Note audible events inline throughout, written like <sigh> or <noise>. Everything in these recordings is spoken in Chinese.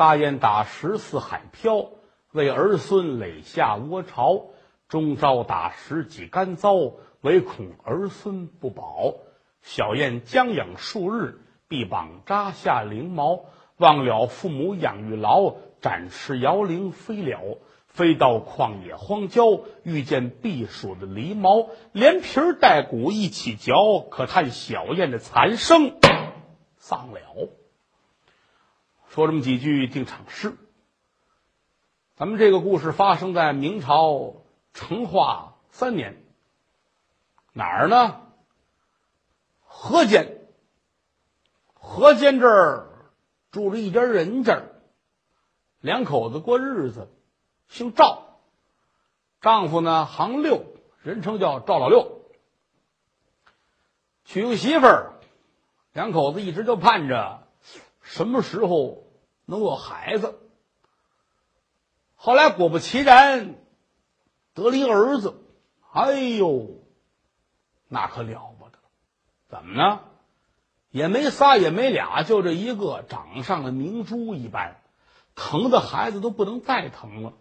大雁打十四海飘，为儿孙垒下窝巢。终朝打十几干糟，唯恐儿孙不保。小雁将养数日，臂膀扎下翎毛。忘了父母养育劳，展翅摇铃飞了。飞到旷野荒郊，遇见避暑的狸猫，连皮儿带骨一起嚼。可叹小雁的残生丧了。说这么几句定场诗。咱们这个故事发生在明朝成化三年，哪儿呢？河间。河间这儿住着一家人家，两口子过日子。姓赵，丈夫呢行六，人称叫赵老六。娶个媳妇儿，两口子一直就盼着什么时候能有孩子。后来果不其然，得了一儿子。哎呦，那可了不得！怎么呢？也没仨，也没俩，就这一个，长上了明珠一般，疼的孩子都不能再疼了。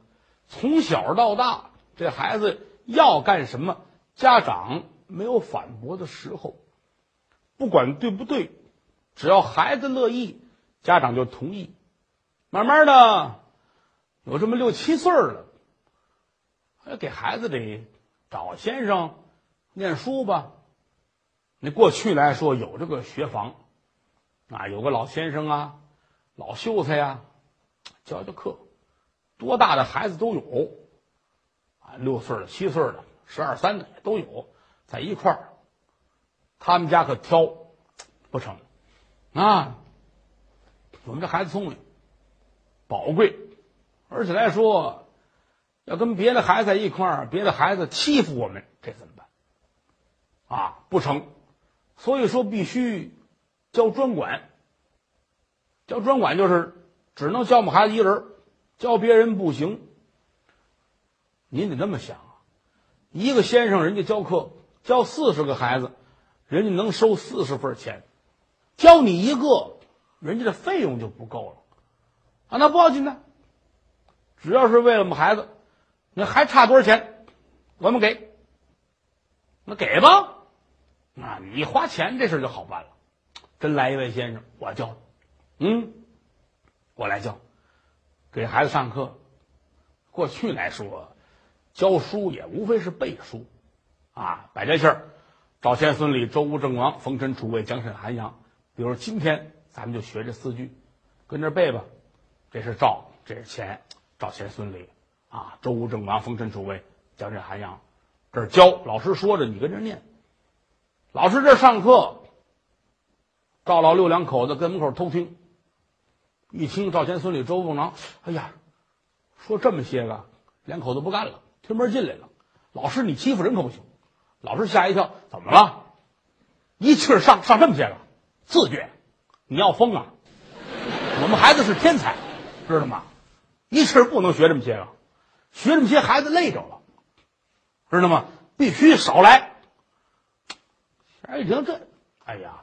从小到大，这孩子要干什么，家长没有反驳的时候，不管对不对，只要孩子乐意，家长就同意。慢慢的，有这么六七岁了，还给孩子得找先生念书吧。那过去来说，有这个学房啊，有个老先生啊，老秀才呀，教教课。多大的孩子都有，啊，六岁的、七岁的、十二三的都有，在一块儿。他们家可挑不成啊！我们这孩子聪明、宝贵，而且来说，要跟别的孩子在一块儿，别的孩子欺负我们，这怎么办？啊，不成，所以说必须教专管。教专管就是只能教我们孩子一人。教别人不行，您得这么想啊！一个先生，人家教课教四十个孩子，人家能收四十份钱；教你一个，人家的费用就不够了啊！那不要紧的，只要是为了我们孩子，那还差多少钱，我们给，那给吧。啊，你花钱这事就好办了。真来一位先生，我教，嗯，我来教。给孩子上课，过去来说，教书也无非是背书，啊，摆这事儿，赵钱孙李周吴郑王冯陈楚卫蒋沈韩杨。比如今天咱们就学这四句，跟着背吧。这是赵，这是钱，赵钱孙李啊，周吴郑王冯陈楚卫蒋沈韩杨。这是教，老师说着，你跟着念。老师这上课，赵老六两口子跟门口偷听。一听赵钱孙李周吴王，哎呀，说这么些个，两口子不干了，推门进来了。老师，你欺负人可不行。老师吓一跳，怎么了？一气儿上上这么些个，自觉，你要疯啊！我们孩子是天才，知道吗？一气不能学这么些个，学这么些孩子累着了，知道吗？必须少来。哎，一听这，哎呀，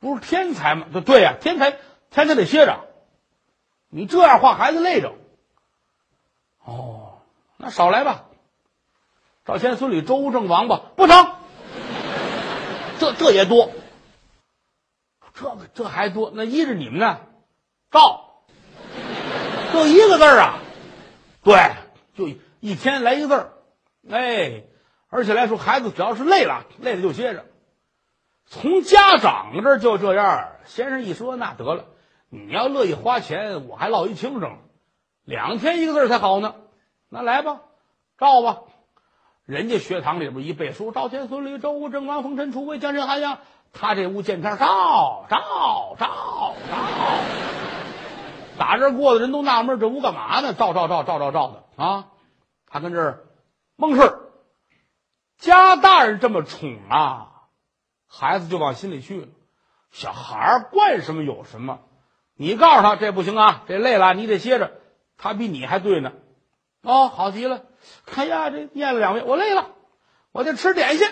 不是天才吗？对对呀，天才天才得歇着。你这样话孩子累着，哦，那少来吧。赵钱孙李周吴郑王吧，不成。这这也多，这这还多。那依着你们呢，照，就一个字儿啊，对，就一天来一个字儿，哎，而且来说，孩子只要是累了，累了就歇着。从家长这儿就这样，先生一说，那得了。你要乐意花钱，我还落一轻声，两天一个字才好呢。那来吧，照吧。人家学堂里边一背书，赵钱孙李周吴郑王冯陈楚卫蒋沈韩杨，他这屋见天照照照照。打这过的人都纳闷，这屋干嘛呢？照照照照照照的啊！他跟这儿蒙事。家大人这么宠啊，孩子就往心里去了。小孩儿惯什么有什么。你告诉他这不行啊，这累了你得歇着。他比你还对呢，哦，好极了。哎呀，这念了两遍，我累了，我得吃点心。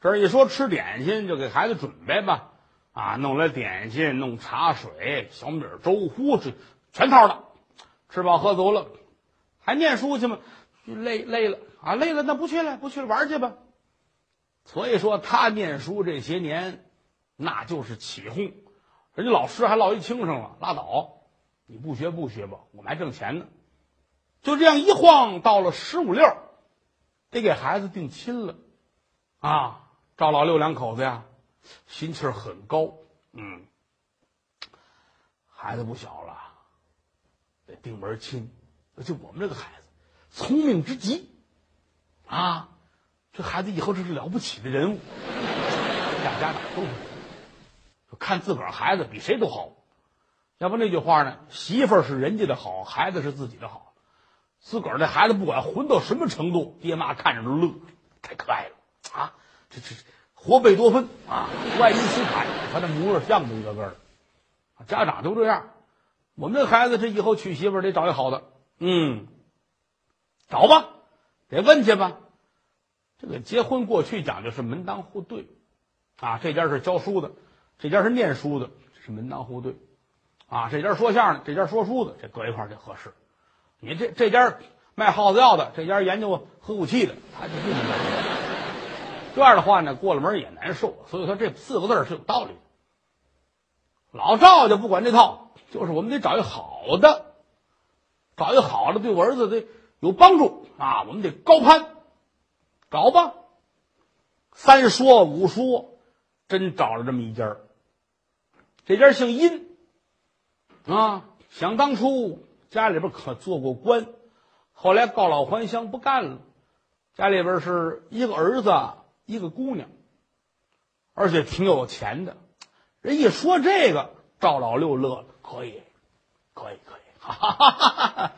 这一说吃点心，就给孩子准备吧。啊，弄来点心，弄茶水、小米粥、糊，这全套的。吃饱喝足了，还念书去吗？累累了啊，累了那不去了，不去了，玩去吧。所以说他念书这些年，那就是起哄，人家老师还落一轻声了，拉倒，你不学不学吧，我们还挣钱呢。就这样一晃，到了十五六，得给孩子定亲了，啊，赵老六两口子呀，心气儿很高，嗯，孩子不小了，得定门亲，就我们这个孩子，聪明之极，啊，这孩子以后这是了不起的人物，两 <laughs> 家长都就看自个儿孩子比谁都好，要不那句话呢，媳妇儿是人家的好，孩子是自己的好。自个儿这孩子不管混到什么程度，爹妈看着都乐，太可爱了！这这这活贝多芬啊，爱因斯坦，他这模样像不一个个的。家长都这样，我们这孩子这以后娶媳妇得找一好的，嗯，找吧，得问去吧。这个结婚过去讲究是门当户对，啊，这家是教书的，这家是念书的，这是门当户对，啊，这家说相声的，这家说书的，这搁一块儿就合适。你这这家卖耗子药的，这家研究核武器的，他就不能这样的话呢，过了门也难受。所以说这四个字是有道理的。老赵就不管这套，就是我们得找一好的，找一好的对我儿子得有帮助啊。我们得高攀，找吧。三说五说，真找了这么一家这家姓殷啊，想当初。家里边可做过官，后来告老还乡不干了。家里边是一个儿子，一个姑娘，而且挺有钱的。人一说这个，赵老六乐了，可以，可以，可以，哈哈哈哈哈！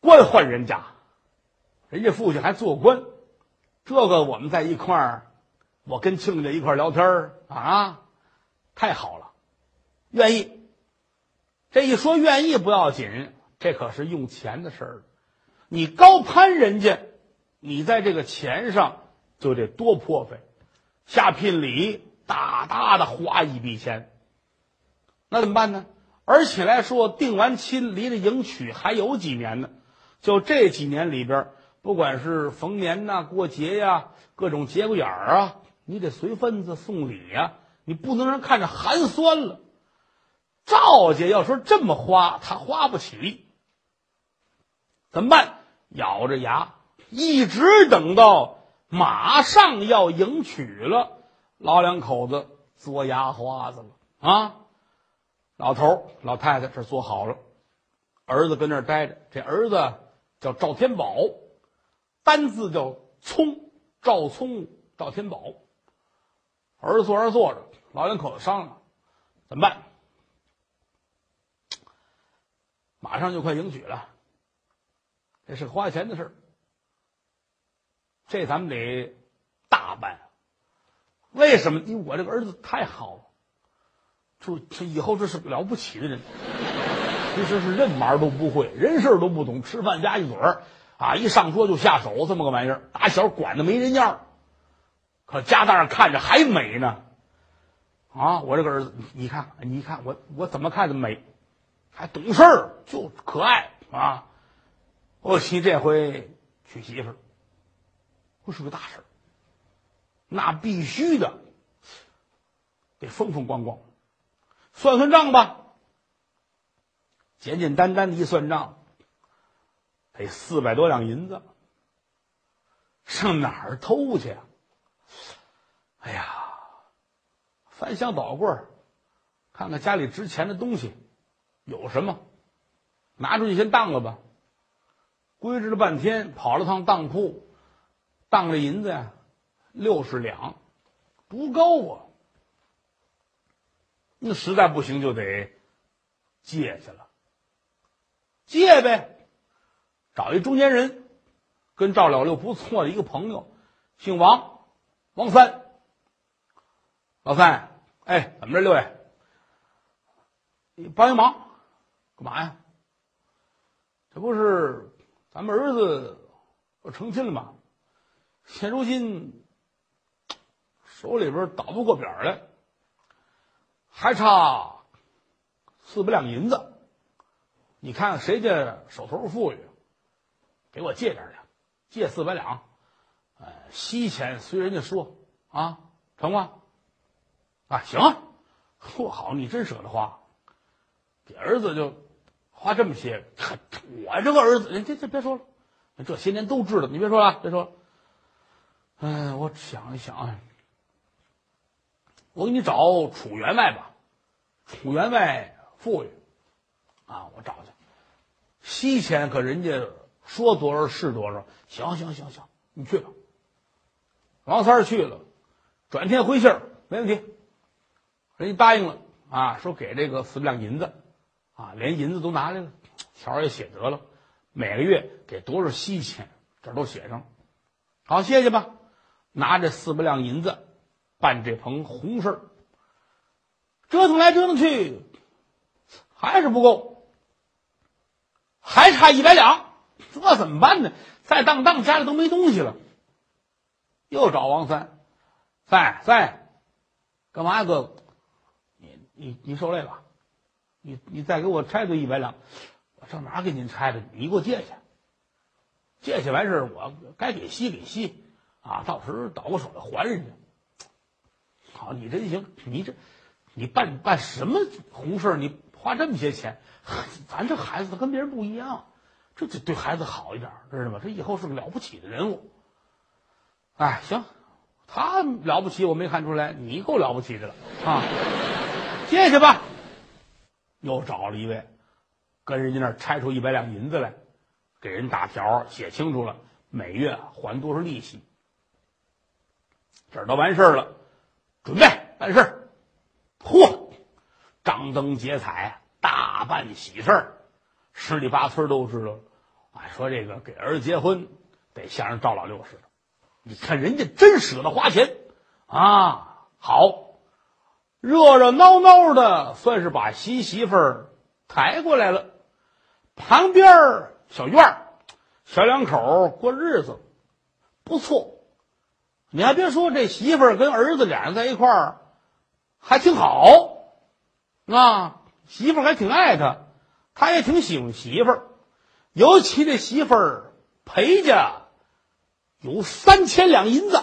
官换人家，人家父亲还做官，这个我们在一块儿，我跟亲家一块聊天儿啊，太好了，愿意。这一说愿意不要紧，这可是用钱的事儿。你高攀人家，你在这个钱上就得多破费，下聘礼大大的花一笔钱。那怎么办呢？而且来说，定完亲离着迎娶还有几年呢？就这几年里边，不管是逢年呐、过节呀、各种节骨眼儿啊，你得随份子送礼呀，你不能让人看着寒酸了。赵家要说这么花，他花不起，怎么办？咬着牙，一直等到马上要迎娶了，老两口子做牙花子了啊！老头老太太这坐好了，儿子跟那儿待着。这儿子叫赵天宝，单字叫聪，赵聪，赵天宝。儿子坐那坐着，老两口子商量怎么办。马上就快迎娶了，这是花钱的事儿。这咱们得大办。为什么？因为我这个儿子太好了，就他以后这是了不起的人。其实是任玩都不会，人事都不懂，吃饭夹一嘴儿啊，一上桌就下手，这么个玩意儿，打小管的没人样可家大人看着还美呢。啊，我这个儿子，你看，你看我，我怎么看怎么美。还懂事儿，就可爱啊！我媳这回娶媳妇儿，不是个大事儿，那必须的，得风风光光。算算账吧，简简单单的一算账，得四百多两银子，上哪儿偷去啊？哎呀，翻箱倒柜看看家里值钱的东西。有什么？拿出去先当了吧。规制了半天，跑了趟当铺，当了银子呀，六十两，不够啊。那实在不行就得借去了。借呗，找一中间人，跟赵老六不错的一个朋友，姓王，王三。老三，哎，怎么着，六爷？你帮一忙。干嘛呀？这不是咱们儿子要成亲了吗？现如今手里边倒不过边来，还差四百两银子。你看看谁家手头富裕，给我借点去，借四百两。哎，息钱随人家说啊，成吗？啊，行。<laughs> 嚯，好，你真舍得花，给儿子就花这么些。我这个儿子，这这别说了，这些年都知道。你别说了，别说了。哎，我想一想啊，我给你找楚员外吧。楚员外富裕啊，我找去。息钱可人家说多少是多少。行行行行，你去吧。王三去了，转天回信儿，没问题。人家答应了啊，说给这个四两银子，啊，连银子都拿来了，条也写得了，每个月给多少息钱，这都写上。好，谢谢吧。拿着四百两银子办这棚红事儿，折腾来折腾去，还是不够，还差一百两，这怎么办呢？再当当家里都没东西了。又找王三，三三，干嘛呀，哥？你你你受累了，你你再给我拆对一百两，我上哪给您拆的？你给我借去，借去完事儿，我该给息给息，啊，到时候倒过手来还人家。好，你真行，你这你办办什么红事你花这么些钱，<laughs> 咱这孩子他跟别人不一样，这得对孩子好一点，知道吗？这以后是个了不起的人物。哎，行，他了不起，我没看出来。你够了不起的了啊！谢谢吧。又找了一位，跟人家那儿拆出一百两银子来，给人打条写清楚了，每月还多少利息。这儿都完事儿了，准备办事儿。嚯，张灯结彩，大办喜事儿，十里八村都知道了。哎，说这个给儿子结婚，得像人赵老六似的。你看人家真舍得花钱啊！好，热热闹闹的，算是把新媳妇儿抬过来了。旁边小院儿，小两口过日子不错。你还别说，这媳妇儿跟儿子俩人在一块儿还挺好啊。媳妇儿还挺爱他，他也挺喜欢媳妇儿。尤其这媳妇儿陪家。有三千两银子，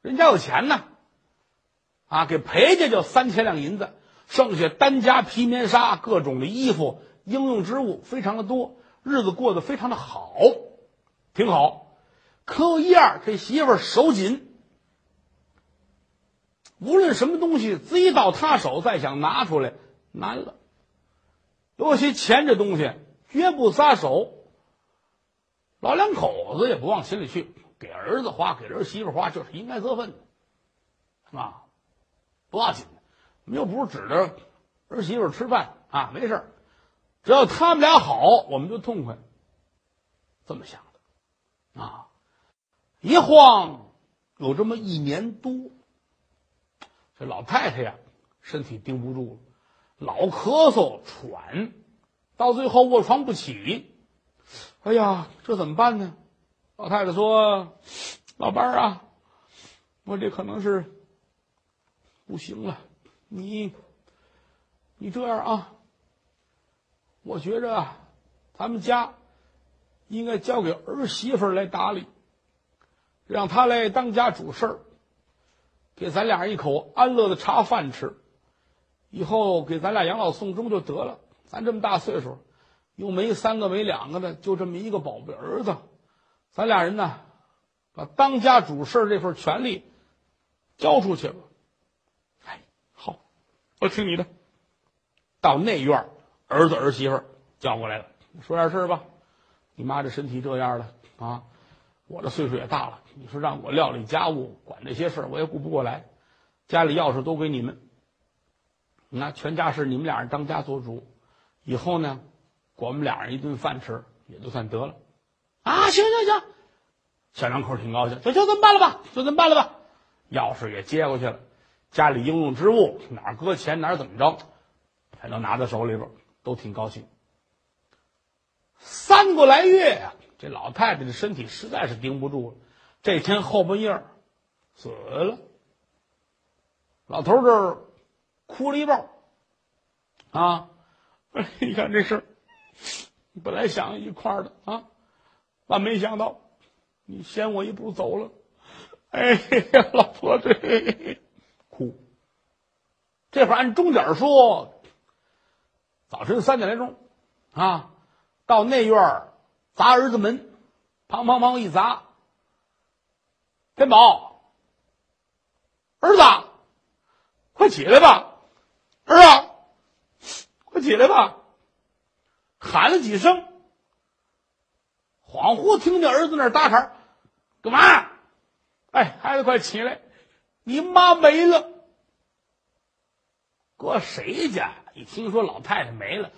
人家有钱呢，啊，给裴家就三千两银子，剩下单家皮棉纱、各种的衣服、应用之物非常的多，日子过得非常的好，挺好。可有一二，这媳妇儿手紧，无论什么东西，一到他手，再想拿出来难了。尤其钱这东西绝不撒手。老两口子也不往心里去，给儿子花，给儿媳妇花，这是应该责分的，啊，不要紧的。又不是指着儿媳妇吃饭啊，没事只要他们俩好，我们就痛快。这么想的，啊，一晃有这么一年多，这老太太呀，身体顶不住了，老咳嗽喘，到最后卧床不起。哎呀，这怎么办呢？老太太说：“老伴儿啊，我这可能是不行了。你，你这样啊，我觉着啊，咱们家应该交给儿媳妇来打理，让他来当家主事儿，给咱俩一口安乐的茶饭吃，以后给咱俩养老送终就得了。咱这么大岁数。”又没三个没两个的，就这么一个宝贝儿子，咱俩人呢，把当家主事这份权利交出去吧。哎，好，我听你的。到内院，儿子儿媳妇叫过来了，说点事吧。你妈这身体这样了啊，我这岁数也大了，你说让我料理家务，管那些事儿，我也顾不过来。家里钥匙都给你们，那全家事你们俩人当家做主，以后呢？我们俩人一顿饭吃，也就算得了，啊，行行行，小两口挺高兴，就就这么办了吧，就这么办了吧，钥匙也接过去了，家里应用之物哪搁钱哪怎么着，全都拿在手里边，都挺高兴。三个来月呀，这老太太的身体实在是顶不住了，这天后半夜死了，老头这儿哭了一包。啊，<laughs> 你看这事儿本来想一块儿的啊，万没想到你先我一步走了。哎呀，老婆子，哭。这会儿按钟点说，早晨三点来钟，啊，到内院儿砸儿子门，砰砰砰一砸，天宝，儿子，快起来吧，儿子，快起来吧，喊了几声，恍惚听见儿子那搭茬干嘛？哎，孩子，快起来！你妈没了。搁谁家一听说老太太没了，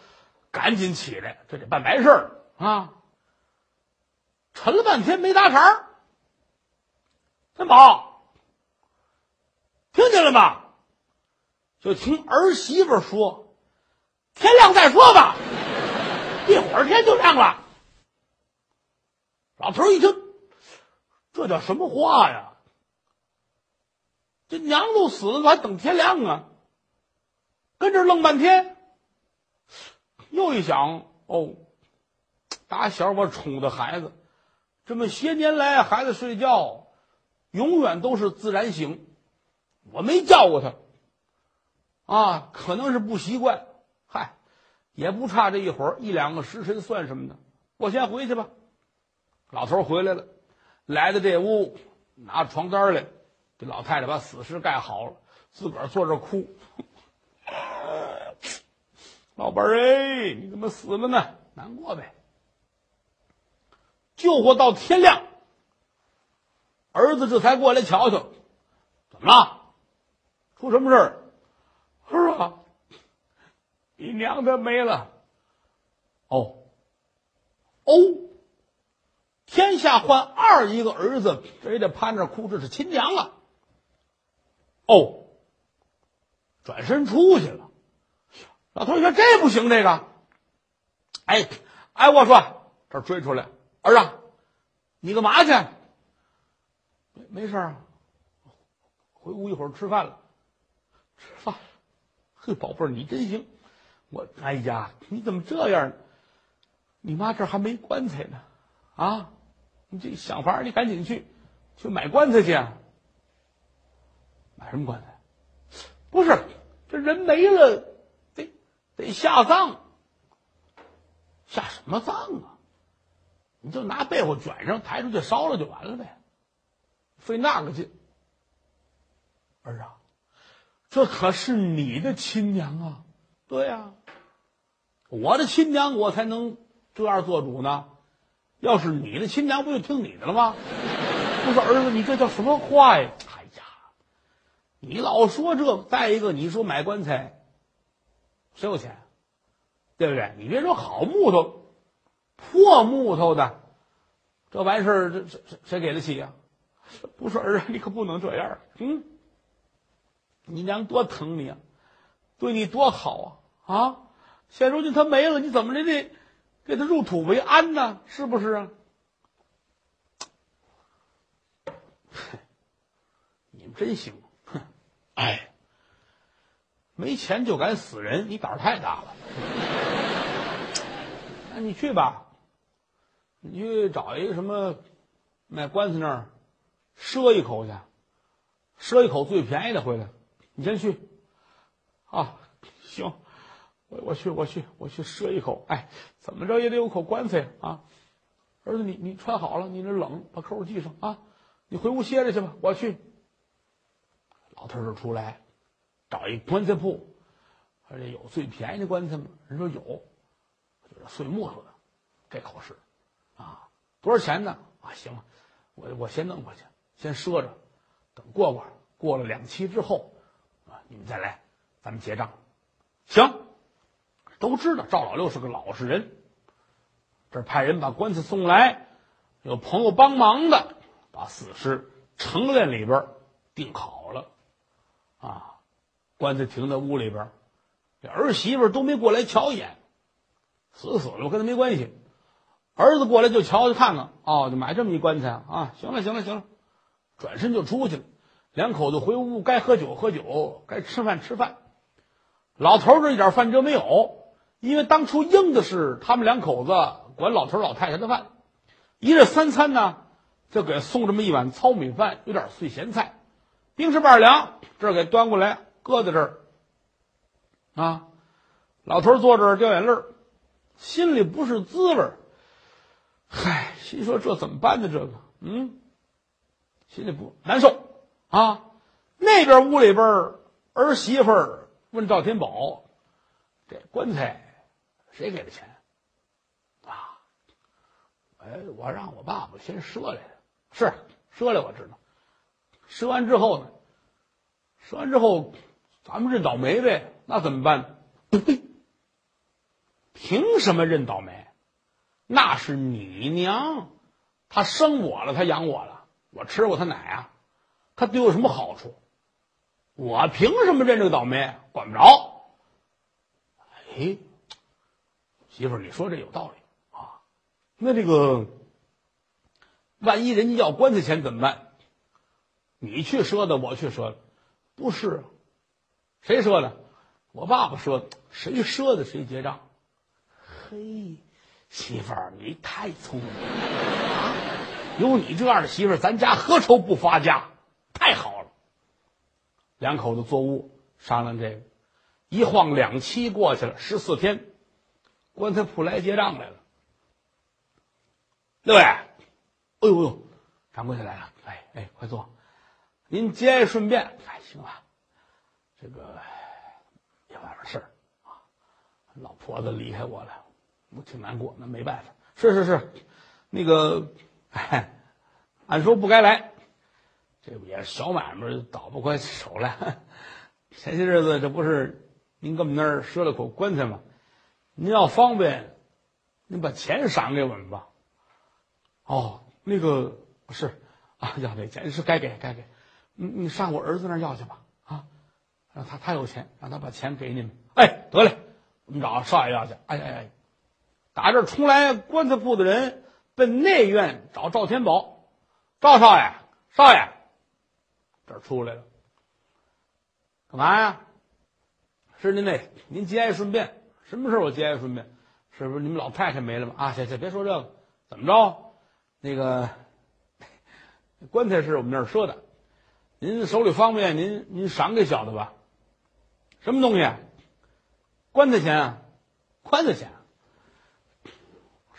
赶紧起来，这得办白事儿啊！沉了半天没搭茬儿。三宝，听见了吗？就听儿媳妇说：“天亮再说吧，一会儿天就亮了。”老头一听。这叫什么话呀？这娘都死了，还等天亮啊？跟这愣半天，又一想，哦，打小我宠的孩子，这么些年来，孩子睡觉永远都是自然醒，我没叫过他，啊，可能是不习惯。嗨，也不差这一会儿一两个时辰算什么呢？我先回去吧。老头回来了。来到这屋，拿床单来，这老太太把死尸盖好了，自个儿坐这哭。<laughs> 老伴儿哎，你怎么死了呢？难过呗。救活到天亮，儿子这才过来瞧瞧，怎么了？出什么事儿？儿啊，你娘她没了。哦，哦。天下换二一个儿子，非得趴那哭，这是亲娘啊！哦，转身出去了。老头说：“这不行，这个。”哎，哎，我说这追出来，儿啊，你干嘛去？没没事啊，回屋一会儿吃饭了。吃饭，嘿，宝贝儿，你真行。我，哎呀，你怎么这样呢？你妈这还没棺材呢，啊？你这想法，你赶紧去，去买棺材去。买什么棺材？不是，这人没了，得得下葬。下什么葬啊？你就拿被窝卷上，抬出去烧了就完了呗，费那个劲。儿啊，这可是你的亲娘啊！对呀，我的亲娘，我才能这样做主呢。要是你的亲娘，不就听你的了吗？我说儿子，你这叫什么话呀？哎呀，你老说这，再一个，你说买棺材，谁有钱？对不对？你别说好木头，破木头的，这完事儿，这谁谁给得起呀？不是儿啊，你可不能这样。嗯，你娘多疼你啊，对你多好啊啊！现如今他没了，你怎么着得？给他入土为安呢，是不是啊？<laughs> 你们真行，哼！哎，没钱就敢死人，你胆儿太大了。<laughs> 那你去吧，你去找一个什么卖棺材那儿赊一口去，赊一口最便宜的回来。你先去，啊，行。我我去我去我去赊一口，哎，怎么着也得有口棺材啊！儿子，你你穿好了，你那冷，把扣系上啊！你回屋歇着去吧，我去。老头儿出来，找一棺材铺，说这有最便宜的棺材吗？人说有，就是碎木头的，这口是啊，多少钱呢？啊，行，我我先弄过去，先赊着，等过过过了两期之后啊，你们再来，咱们结账，行。都知道赵老六是个老实人，这派人把棺材送来，有朋友帮忙的，把死尸盛殓里边定好了，啊，棺材停在屋里边，这儿媳妇都没过来瞧一眼，死死了跟他没关系，儿子过来就瞧瞧看看，哦，就买这么一棺材啊，行了行了行了，转身就出去了，两口子回屋该喝酒喝酒，该吃饭吃饭，老头这一点饭辙没有，因为当初应的是他们两口子管老头老太太的饭，一日三餐呢就给送这么一碗糙米饭，有点碎咸菜，冰吃半凉，这给端过来，搁在这儿。啊，老头儿坐这儿掉眼泪儿，心里不是滋味儿。嗨，心说这怎么办呢？这个，嗯，心里不难受啊。那边屋里边儿媳妇儿问赵天宝：“这棺材谁给的钱？”啊，哎，我让我爸爸先赊来的，是赊来，我知道。赊完之后呢，赊完之后，咱们认倒霉呗。那怎么办？不对，凭什么认倒霉？那是你娘，她生我了，她养我了，我吃过她奶啊，她对我有什么好处？我凭什么认这个倒霉？管不着。哎，媳妇儿，你说这有道理啊。那这个，万一人家要棺材钱怎么办？你去赊的，我去赊的，不是？谁赊的？我爸爸说：“谁赊的谁结账。”嘿。媳妇儿，你太聪明了啊！有你这样的媳妇儿，咱家何愁不发家？太好了。两口子坐屋商量这个，一晃两期过去了，十四天，棺材铺来结账来了。六位，哎呦呦，掌柜的来了！哎哎，快坐，您节哀顺变。哎，行了，这个有点事儿啊，老婆子离开我了。我挺难过，那没办法。是是是，那个，哎，按说不该来，这不也是小买卖，倒不过手来。前些日子这不是您跟我们那儿赊了口棺材吗？您要方便，您把钱赏给我们吧。哦，那个是啊，要这钱是该给该给。你你上我儿子那儿要去吧，啊，让他他有钱，让他把钱给你们。哎，得嘞，我们找少爷要去。哎哎哎。打这出来棺材铺的人，奔内院找赵天宝。赵少爷，少爷，这儿出来了，干嘛呀？是您那，您节哀顺变。什么事我节哀顺变？是不是你们老太太没了吗？啊，行行，别说这个，怎么着？那个棺材是我们那儿赊的，您手里方便，您您赏给小的吧。什么东西？棺材钱啊，棺材钱。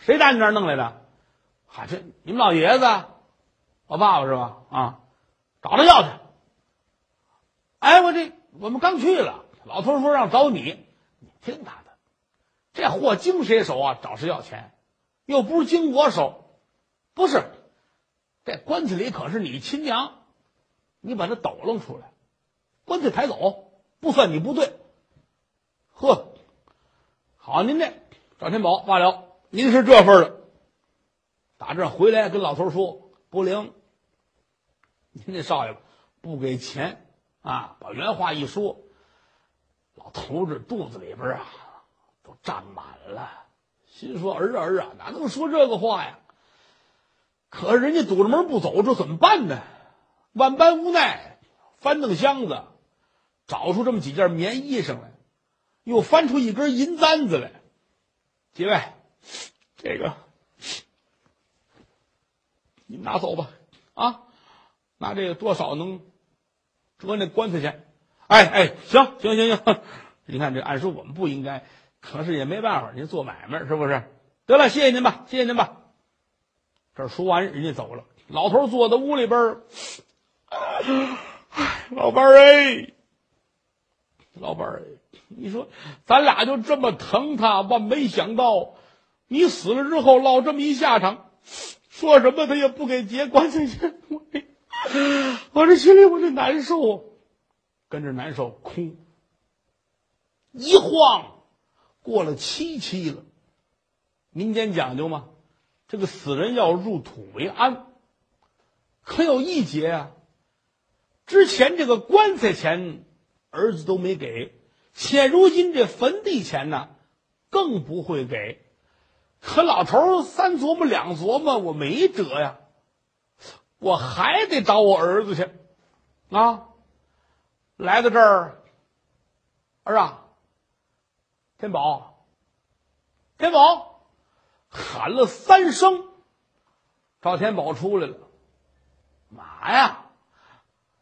谁打你这儿弄来的？嗨，这你们老爷子，我爸爸是吧？啊，找他要去。哎，我这我们刚去了，老头说让找你，你听他的。这货经谁手啊？找谁要钱？又不是经我手，不是。这棺材里可是你亲娘，你把他抖楞出来，棺材抬走，不算你不对。呵，好，您这赵天宝罢了。您是这份的，打这回来跟老头说不灵。您这少爷不给钱啊，把原话一说，老头子肚子里边啊都胀满了，心说儿啊儿啊，哪能说这个话呀？可是人家堵着门不走，这怎么办呢？万般无奈，翻蹬箱子，找出这么几件棉衣裳来，又翻出一根银簪子来，几位。这个，你拿走吧，啊，拿这个多少能折那棺材钱？哎哎，行行行行，<laughs> 你看这按说我们不应该，可是也没办法，您做买卖是不是？得了，谢谢您吧，谢谢您吧。这说完，人家走了。老头坐在屋里边 <sighs> 老伴儿哎，老伴儿，你说咱俩就这么疼他，万没想到。你死了之后落这么一下场，说什么他也不给结棺材钱，我这心里我这难受，跟着难受哭。一晃过了七七了，民间讲究嘛，这个死人要入土为安，可有一节啊，之前这个棺材钱儿子都没给，现如今这坟地钱呢，更不会给。可老头三琢磨两琢磨，我没辙呀，我还得找我儿子去，啊，来到这儿，儿啊，天宝，天宝，喊了三声，赵天宝出来了。妈呀，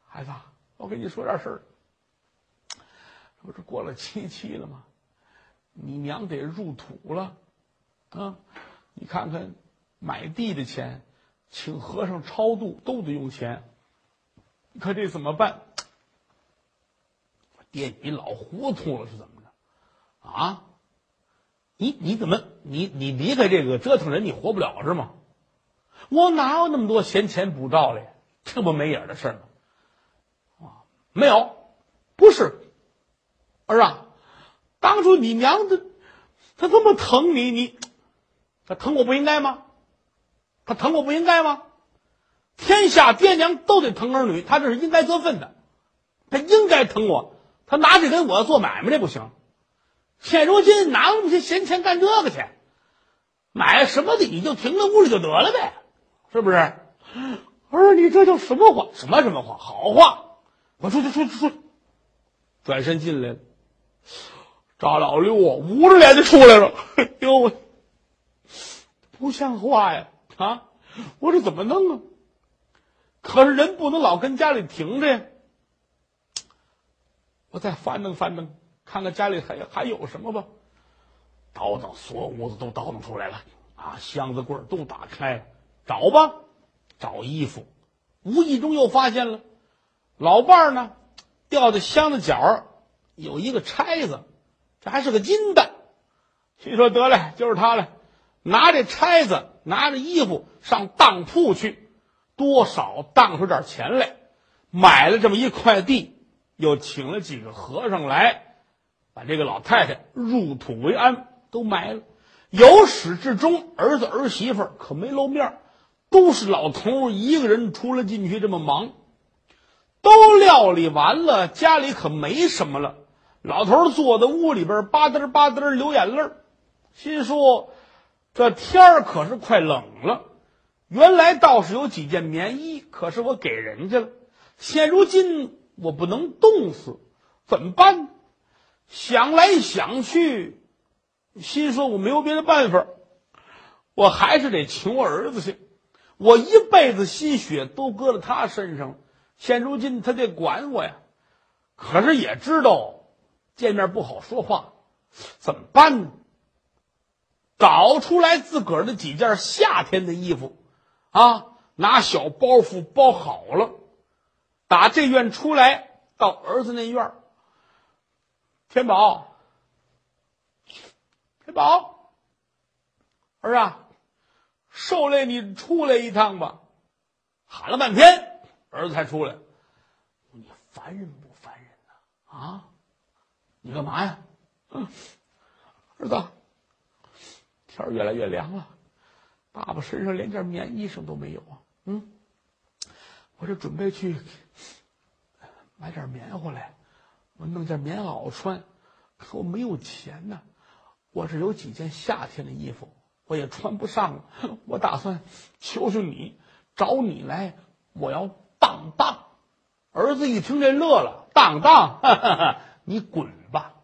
孩子，我跟你说点事儿。这不是过了七七了吗？你娘得入土了，啊！你看看，买地的钱，请和尚超度都得用钱。你看这怎么办？爹，你老糊涂了是怎么着？啊？你你怎么你你离开这个折腾人，你活不了是吗？我哪有那么多闲钱补照嘞？这不没影的事吗？啊，没有，不是。儿啊，当初你娘的，她这么疼你，你他疼我不应该吗？他疼我不应该吗？天下爹娘都得疼儿女，他这是应该得分的，他应该疼我。他拿这跟我做买卖这不行。现如今哪有那么些闲钱干这个去？买什么的你就停在屋里就得了呗，是不是？儿，你这叫什么话？什么什么话？好话！我出去，出去，出去！转身进来了。赵老六啊，捂着脸就出来了。<laughs> 哎呦，不像话呀！啊，我这怎么弄啊？可是人不能老跟家里停着呀。我再翻腾翻腾，看看家里还还有什么吧。倒腾，所有屋子都倒腾出来了啊！箱子柜都打开了，找吧，找衣服。无意中又发现了，老伴儿呢，掉在箱子角有一个钗子。这还是个金的，心说得嘞，就是他了。拿这钗子，拿着衣服上当铺去，多少当出点钱来，买了这么一块地，又请了几个和尚来，把这个老太太入土为安，都埋了。由始至终，儿子儿媳妇可没露面，都是老头一个人出来进去这么忙，都料理完了，家里可没什么了。老头坐在屋里边，吧嗒吧嗒流眼泪心说：“这天儿可是快冷了。原来倒是有几件棉衣，可是我给人家了。现如今我不能冻死，怎么办？想来想去，心说我没有别的办法，我还是得请我儿子去。我一辈子心血都搁在他身上，现如今他得管我呀。可是也知道。”见面不好说话，怎么办呢？找出来自个儿的几件夏天的衣服，啊，拿小包袱包好了，打这院出来，到儿子那院天宝，天宝，儿啊，受累你出来一趟吧。喊了半天，儿子才出来。你烦人不烦人呐？啊？你干嘛呀？嗯，儿子，天越来越凉了，爸爸身上连件棉衣裳都没有啊。嗯，我这准备去买点棉花来，我弄件棉袄穿，可我没有钱呢。我这有几件夏天的衣服，我也穿不上。我打算求求你，找你来，我要当当。儿子一听这乐了，当当，你滚！吧，